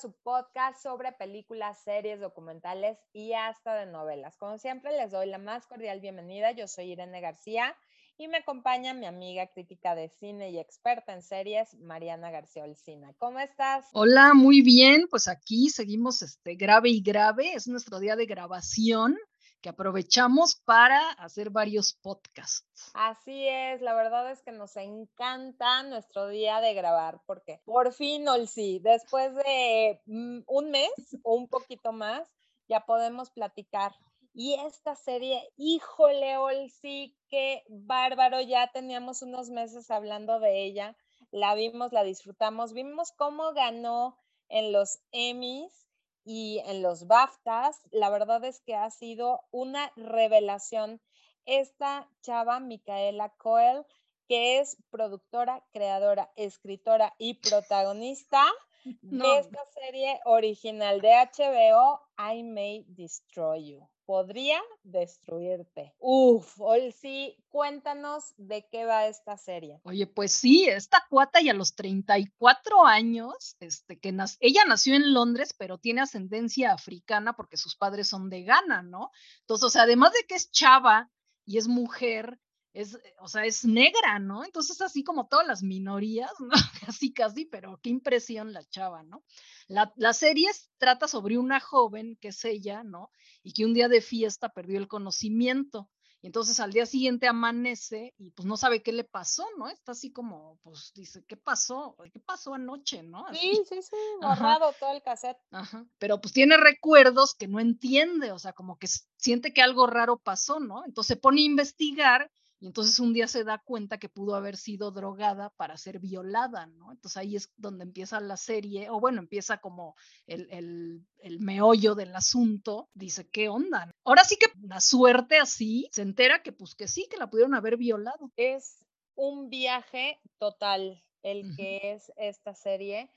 su podcast sobre películas, series, documentales y hasta de novelas. Como siempre, les doy la más cordial bienvenida. Yo soy Irene García y me acompaña mi amiga crítica de cine y experta en series, Mariana García Olcina. ¿Cómo estás? Hola, muy bien. Pues aquí seguimos este grave y grave. Es nuestro día de grabación que aprovechamos para hacer varios podcasts. Así es, la verdad es que nos encanta nuestro día de grabar porque por fin, Olsi, después de mm, un mes o un poquito más, ya podemos platicar. Y esta serie, híjole, Olsi, qué bárbaro, ya teníamos unos meses hablando de ella, la vimos, la disfrutamos, vimos cómo ganó en los Emmys y en los BAFTAs, la verdad es que ha sido una revelación esta chava, Micaela Coel, que es productora, creadora, escritora y protagonista de esta serie original de HBO, I May Destroy You podría destruirte. Uf, sí, cuéntanos de qué va esta serie. Oye, pues sí, esta cuata y a los 34 años, este, que ella nació en Londres, pero tiene ascendencia africana porque sus padres son de Ghana, ¿no? Entonces, o sea, además de que es chava y es mujer, es, o sea, es negra, ¿no? Entonces, así como todas las minorías, ¿no? Casi, casi, pero qué impresión la chava, ¿no? La, la serie trata sobre una joven, que es ella, ¿no? Y que un día de fiesta perdió el conocimiento. Y entonces al día siguiente amanece y pues no sabe qué le pasó, ¿no? Está así como, pues dice, ¿qué pasó? ¿Qué pasó anoche, no? Sí, sí, sí, borrado todo el cassette. Ajá. Pero pues tiene recuerdos que no entiende, o sea, como que siente que algo raro pasó, ¿no? Entonces se pone a investigar y entonces un día se da cuenta que pudo haber sido drogada para ser violada, ¿no? Entonces ahí es donde empieza la serie, o bueno, empieza como el, el, meollo del asunto. Dice, ¿qué onda? Ahora sí que la suerte así, se entera que pues que sí, que la pudieron haber violado. Es un viaje total el que es esta serie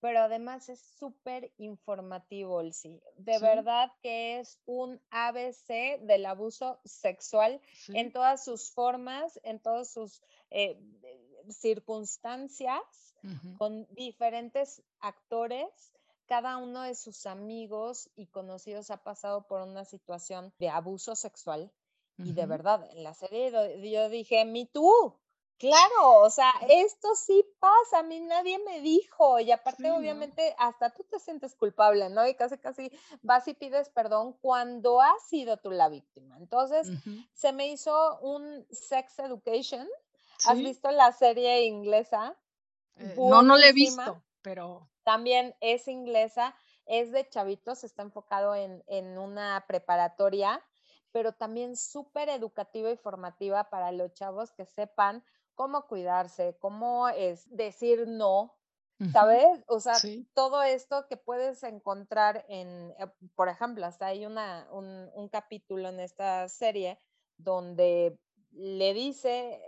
pero además es súper informativo, el sí. De verdad que es un ABC del abuso sexual en todas sus formas, en todas sus eh, circunstancias, con diferentes actores. Cada uno de sus amigos y conocidos ha pasado por una situación de abuso sexual. Y de verdad, en la serie yo dije, me tú, Claro, o sea, esto sí pasa, a mí nadie me dijo y aparte obviamente hasta tú te sientes culpable, ¿no? Y casi casi vas y pides perdón cuando has sido tú la víctima. Entonces, se me hizo un sex education. ¿Has visto la serie inglesa? Eh, no, no la he visto, pero... También es inglesa, es de chavitos, está enfocado en, en una preparatoria, pero también súper educativa y formativa para los chavos que sepan cómo cuidarse, cómo es decir no, ¿sabes? O sea, todo esto que puedes encontrar en, eh, por ejemplo, hasta hay una, un, capítulo en esta serie donde le dice,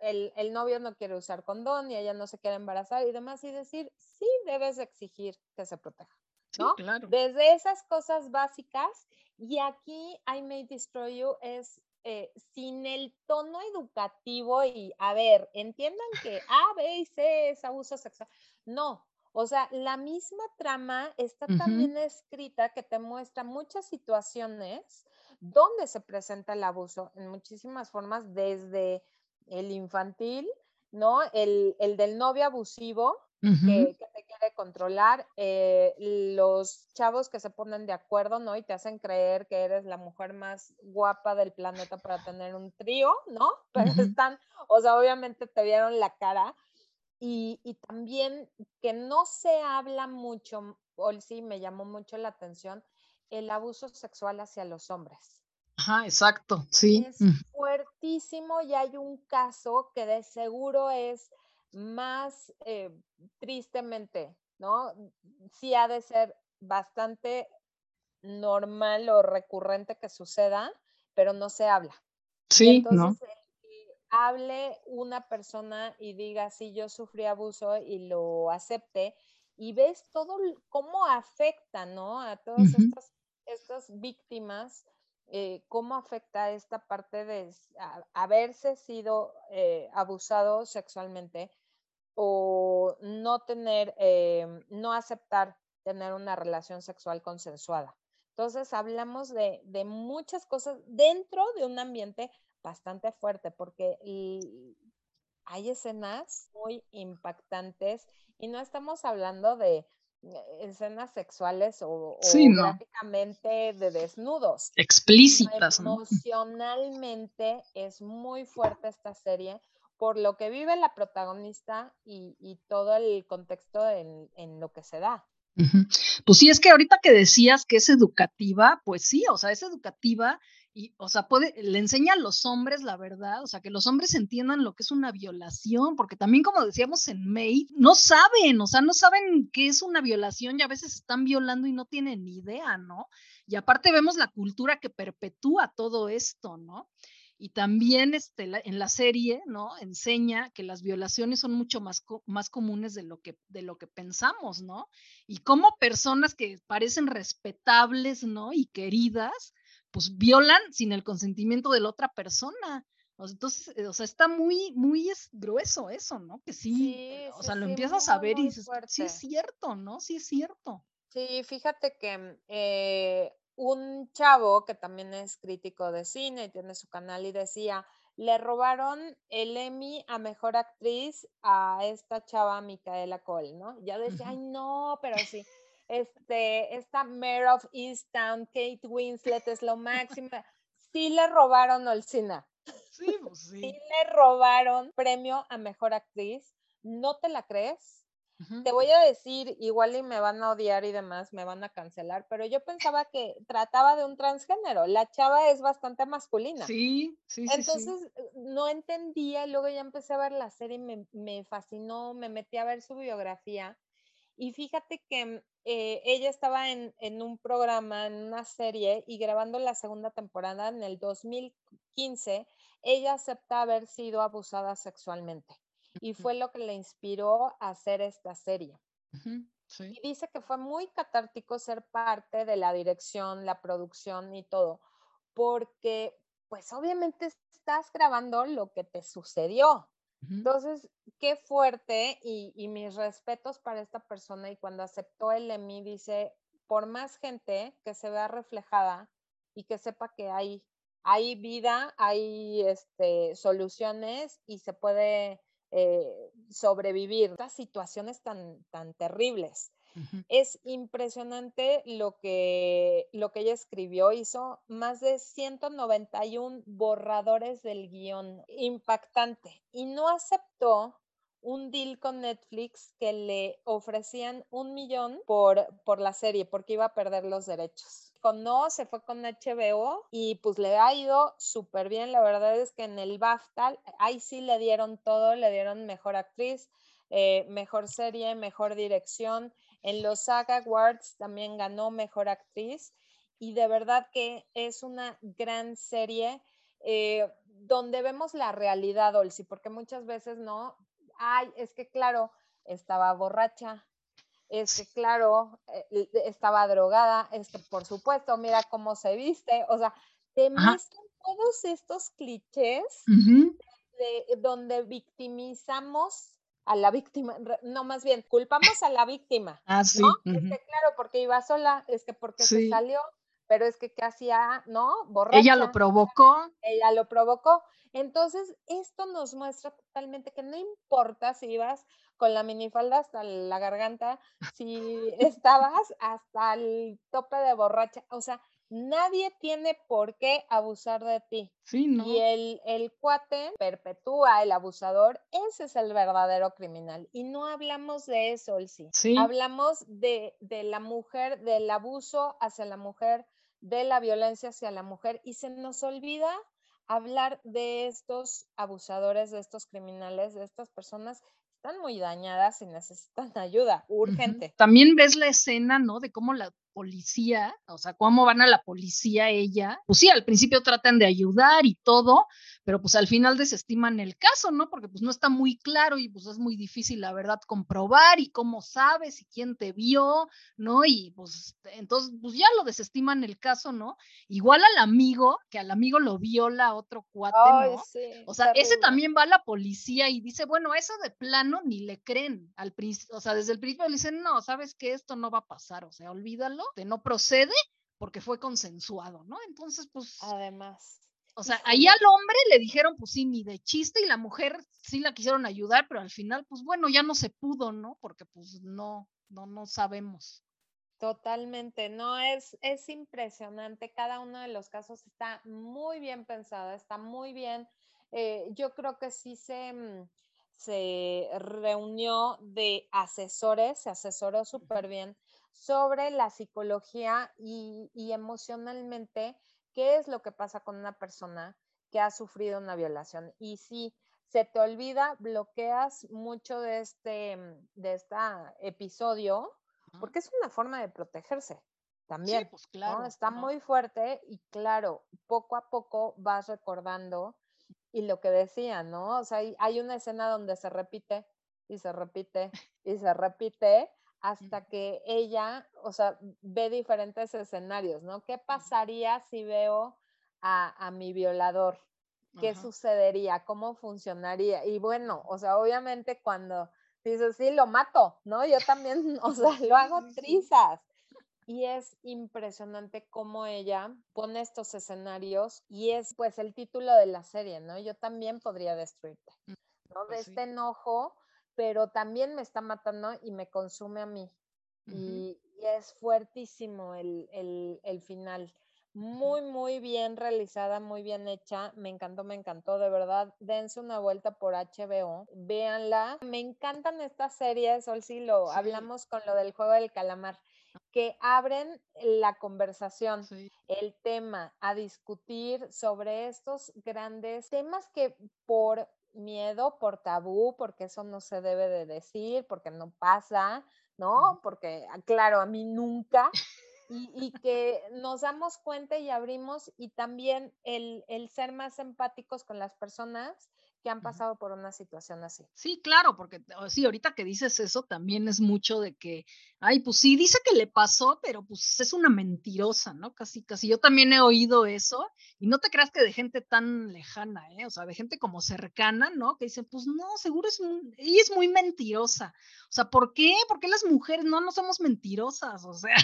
el, el, novio no quiere usar condón y ella no se quiere embarazar y demás, y decir, sí, debes exigir que se proteja. ¿no? claro. Desde esas cosas básicas, y aquí I May Destroy You es eh, sin el tono educativo y, a ver, entiendan que A, B y C es abuso sexual. No, o sea, la misma trama está también escrita que te muestra muchas situaciones donde se presenta el abuso en muchísimas formas, desde el infantil, ¿no? El, el del novio abusivo, que, te quiere controlar, eh, los chavos que se ponen de acuerdo, ¿no? Y te hacen creer que eres la mujer más guapa del planeta para tener un trío, ¿no? Pero están, o sea, obviamente te vieron la cara. Y, y también que no se habla mucho, o sí me llamó mucho la atención, el abuso sexual hacia los hombres. Ajá, exacto, sí. Es fuertísimo y hay un caso que de seguro es más eh, tristemente, ¿no? Sí ha de ser bastante normal o recurrente que suceda, pero no se habla. Sí, entonces, ¿no? hable una persona y diga, sí, yo sufrí abuso y lo acepte, y ves todo cómo afecta, ¿no? A todas estas, víctimas, eh, cómo afecta esta parte de haberse sido eh, abusado sexualmente o no tener, eh, no aceptar tener una relación sexual consensuada. Entonces hablamos de, muchas cosas dentro de un ambiente bastante fuerte porque hay escenas muy impactantes y no estamos hablando de escenas sexuales o, prácticamente de desnudos. Explícitas. Emocionalmente es muy fuerte esta serie por lo que vive la protagonista y, todo el contexto en, en, lo que se da. Pues sí, es que ahorita que decías que es educativa, pues sí, o sea, es educativa y, o sea, puede, le enseña a los hombres la verdad, o sea, que los hombres entiendan lo que es una violación, porque también como decíamos en May, no saben, o sea, no saben qué es una violación y a veces están violando y no tienen ni idea, ¿no? Y aparte vemos la cultura que perpetúa todo esto, ¿no? Y también este, en la serie, ¿no? Enseña que las violaciones son mucho más, más comunes de lo, que, de lo que pensamos, ¿no? Y como personas que parecen respetables, ¿no? Y queridas, pues violan sin el consentimiento de la otra persona. Entonces, eh, o sea, está muy, muy es grueso eso, ¿no? Que sí, o sea, lo empiezas a ver y dices, sí es cierto, ¿no? Sí es cierto. Sí, fíjate que eh, un chavo que también es crítico de cine y tiene su canal y decía, le robaron el Emmy a Mejor Actriz a esta chava Micaela Cole, ¿no? Ya decía, ay no, pero sí, este, esta Mayor of Easttown, Kate Winslet es lo máximo. Sí le robaron Olcina. Sí, pues sí. Sí le robaron premio a Mejor Actriz. ¿No te la crees? Te voy a decir, igual y me van a odiar y demás, me van a cancelar, pero yo pensaba que trataba de un transgénero. La chava es bastante masculina. Sí, sí, sí. Entonces no entendía y luego ya empecé a ver la serie y me, me, fascinó, me metí a ver su biografía. Y fíjate que eh, ella estaba en, en un programa, en una serie y grabando la segunda temporada en el 2015, ella acepta haber sido abusada sexualmente y fue lo que le inspiró a hacer esta serie. Y dice que fue muy catártico ser parte de la dirección, la producción y todo, porque pues obviamente estás grabando lo que te sucedió. Entonces, qué fuerte y, mis respetos para esta persona y cuando aceptó el Emmy dice, por más gente que se vea reflejada y que sepa que hay, hay vida, hay este, soluciones y se puede eh, sobrevivir estas situaciones tan, tan terribles. Es impresionante lo que, lo que ella escribió. Hizo más de 191 borradores del guion. Impactante. Y no aceptó un deal con Netflix que le ofrecían un millón por, por la serie porque iba a perder los derechos con No, se fue con HBO y pues le ha ido súper bien. La verdad es que en el BAFTA, ahí sí le dieron todo, le dieron mejor actriz, eh, mejor serie, mejor dirección. En los Saga Awards también ganó mejor actriz y de verdad que es una gran serie eh, donde vemos la realidad, Olsi, porque muchas veces no, ay, es que claro, estaba borracha, es que claro, eh, estaba drogada, por supuesto, mira cómo se viste, o sea, te mezclan todos estos clichés de, donde victimizamos a la víctima, no más bien, culpamos a la víctima. Ah, sí. Es que claro, porque iba sola, es que porque se salió, pero es que ¿qué hacía? ¿No? Borracha. Ella lo provocó. Ella lo provocó. Entonces, esto nos muestra totalmente que no importa si ibas con la minifalda hasta la garganta, si estabas hasta el tope de borracha, o sea, nadie tiene por qué abusar de ti. Sí, ¿no? Y el, el cuate perpetúa el abusador, ese es el verdadero criminal. Y no hablamos de eso, sí. sí. Hablamos de, de la mujer, del abuso hacia la mujer, de la violencia hacia la mujer, y se nos olvida hablar de estos abusadores, de estos criminales, de estas personas están muy dañadas y necesitan ayuda urgente. También ves la escena, ¿no? De cómo la policía, o sea, cómo van a la policía ella. Pues sí, al principio tratan de ayudar y todo, pero pues al final desestiman el caso, ¿no? Porque pues no está muy claro y pues es muy difícil, la verdad, comprobar y cómo sabes y quién te vio, ¿no? Y pues entonces, pues ya lo desestiman el caso, ¿no? Igual al amigo, que al amigo lo viola otro cuate, ¿no? o sea, ese también va a la policía y dice, bueno, eso de plano ni le creen al principio, o sea, desde el principio le dicen, no, sabes que esto no va a pasar, o sea, olvídalo, de no procede porque fue consensuado, ¿no? Entonces, pues... Además. O sea, ahí al hombre le dijeron, pues sí, ni de chiste, y la mujer sí la quisieron ayudar, pero al final, pues bueno, ya no se pudo, ¿no? Porque pues no, no, no sabemos. Totalmente, no, es, es impresionante. Cada uno de los casos está muy bien pensado, está muy bien. Eh, yo creo que sí se, mm, se reunió de asesores, se asesoró súper bien sobre la psicología y, emocionalmente qué es lo que pasa con una persona que ha sufrido una violación. Y si se te olvida, bloqueas mucho de este, de este episodio, porque es una forma de protegerse también. Sí, pues claro. Está muy fuerte y claro, poco a poco vas recordando y lo que decía, ¿no? O sea, hay una escena donde se repite y se repite y se repite hasta que ella, o sea, ve diferentes escenarios, ¿no? ¿Qué pasaría si veo a, mi violador? ¿Qué sucedería? ¿Cómo funcionaría? Y bueno, o sea, obviamente cuando dices, sí, lo mato, ¿no? Yo también, o sea, lo hago trizas. Y es impresionante cómo ella pone estos escenarios y es pues el título de la serie, ¿no? Yo también podría destruirte, mm, ¿no? De pues este enojo pero también me está matando y me consume a mí. y, es fuertísimo el, el, final. Muy, muy bien realizada, muy bien hecha. Me encantó, me encantó. De verdad, dense una vuelta por HBO. Véanla. Me encantan estas series, Sol, sí lo hablamos con lo del juego del calamar, que abren la conversación, el tema, a discutir sobre estos grandes temas que por miedo, por tabú, porque eso no se debe de decir, porque no pasa, ¿no? Porque, ah, claro, a mí nunca. Y, que nos damos cuenta y abrimos y también el, el ser más empáticos con las personas que han pasado por una situación así. Sí, claro, porque sí, ahorita que dices eso también es mucho de que, ay, pues sí, dice que le pasó, pero pues es una mentirosa, ¿no? Casi, casi. Yo también he oído eso y no te creas que de gente tan lejana, ¿eh? O sea, de gente como cercana, ¿no? Que dicen, pues no, seguro es, ella es muy mentirosa. O sea, ¿por qué? ¿Por qué las mujeres no, no somos mentirosas? O sea.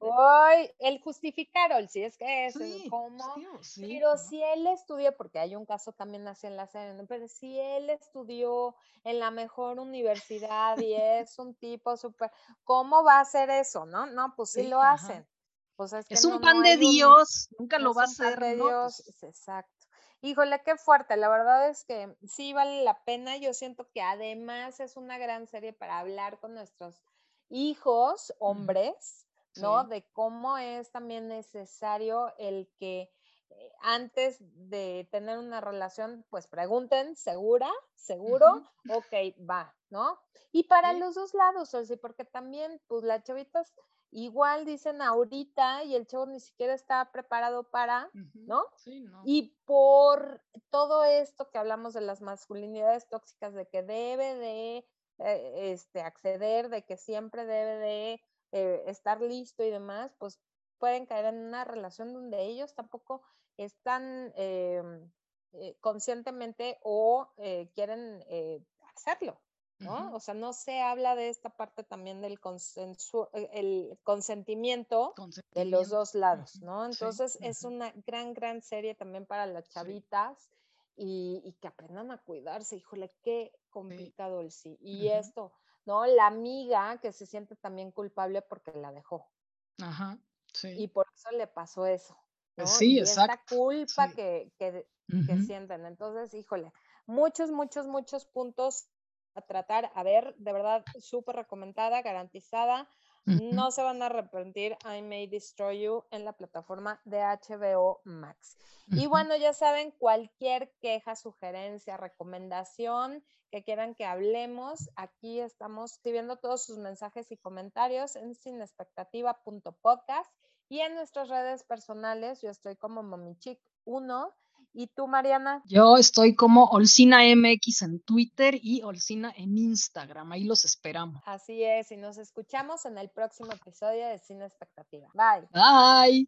Hoy, el justificaron, si es que es, ¿cómo? pero si él estudió, porque hay un caso también así en la serie, pero si él estudió en la mejor universidad y es un tipo súper, ¿cómo va a hacer eso? No, no, pues sí, lo hacen. Pues es, un pan de Dios, nunca lo va a hacer. de Dios, pues exacto. Híjole, qué fuerte. La verdad es que sí vale la pena. Yo siento que además es una gran serie para hablar con nuestros hijos, hombres, ¿no? De cómo es también necesario el que eh, antes de tener una relación, pues pregunten, ¿segura? ¿Seguro? Ok, va, ¿no? Y para los dos lados, porque también, pues las chavitas igual dicen ahorita y el chavo ni siquiera está preparado para, ¿no? Sí, ¿no? Y por todo esto que hablamos de las masculinidades tóxicas, de que debe de eh, este, acceder, de que siempre debe de eh, estar listo y demás, pues pueden caer en una relación donde ellos tampoco están em, eh, conscientemente o eh, quieren hacerlo, ¿no? O sea, no se habla de esta parte también del consenso, el consentimiento, de los dos lados, ¿no? Entonces es una gran, gran serie también para las chavitas y, que aprendan a cuidarse. Híjole, qué complicado el sí. Y esto, ¿no? La amiga que se siente también culpable porque la dejó. Ajá, sí. Y por eso le pasó eso. ¿no? Sí, y exacto. Esta culpa que, que, sienten. Entonces, híjole, muchos, muchos, muchos puntos a tratar. A ver, de verdad, súper recomendada, garantizada. No se van a arrepentir. I May Destroy You en la plataforma de HBO Max. Y bueno, ya saben, cualquier queja, sugerencia, recomendación que quieran que hablemos, aquí estamos escribiendo todos sus mensajes y comentarios en sinexpectativa.podcast y en nuestras redes personales. Yo estoy como momichic1 ¿Y tú, Mariana? Yo estoy como Olcina MX en Twitter y Olcina en Instagram. Ahí los esperamos. Así es, y nos escuchamos en el próximo episodio de Cine Expectativa. Bye. Bye.